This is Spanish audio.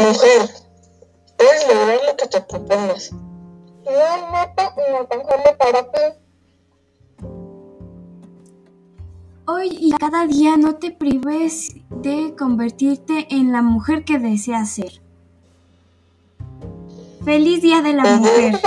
Mujer, puedes lograr lo que te propongas. No hay meta inalcanzable para ti. Hoy y cada día no te prives de convertirte en la mujer que deseas ser. Feliz Día de la Mujer.